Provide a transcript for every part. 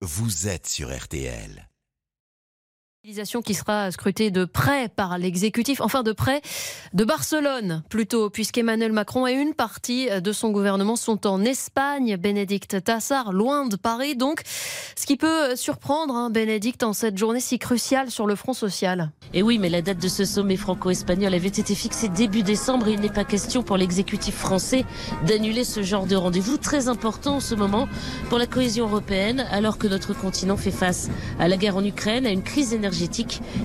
vous êtes sur RTL qui sera scrutée de près par l'exécutif, enfin de près de Barcelone plutôt, puisqu'Emmanuel Macron et une partie de son gouvernement sont en Espagne. Bénédicte Tassard, loin de Paris donc, ce qui peut surprendre hein, Bénédicte en cette journée si cruciale sur le front social. Et oui, mais la date de ce sommet franco-espagnol avait été fixée début décembre et il n'est pas question pour l'exécutif français d'annuler ce genre de rendez-vous très important en ce moment pour la cohésion européenne, alors que notre continent fait face à la guerre en Ukraine, à une crise énergétique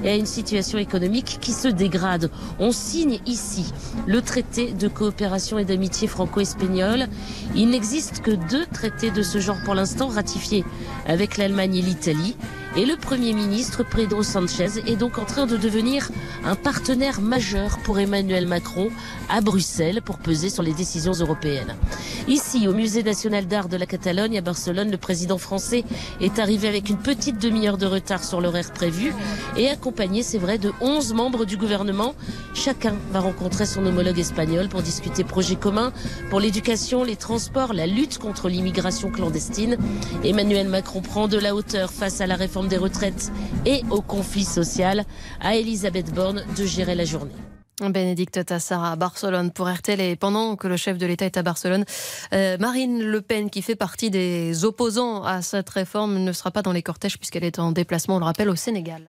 et à une situation économique qui se dégrade. On signe ici le traité de coopération et d'amitié franco-espagnol. Il n'existe que deux traités de ce genre pour l'instant ratifiés avec l'Allemagne et l'Italie. Et le Premier ministre Pedro Sanchez est donc en train de devenir un partenaire majeur pour Emmanuel Macron à Bruxelles pour peser sur les décisions européennes. Ici, au Musée national d'art de la Catalogne à Barcelone, le président français est arrivé avec une petite demi-heure de retard sur l'horaire prévu et accompagné, c'est vrai, de 11 membres du gouvernement. Chacun va rencontrer son homologue espagnol pour discuter projets communs pour l'éducation, les transports, la lutte contre l'immigration clandestine. Emmanuel Macron prend de la hauteur face à la des retraites et au conflit social, à Elisabeth Borne de gérer la journée. Bénédicte Tassara à Barcelone pour RTL et pendant que le chef de l'État est à Barcelone, euh, Marine Le Pen, qui fait partie des opposants à cette réforme, ne sera pas dans les cortèges puisqu'elle est en déplacement, on le rappelle, au Sénégal.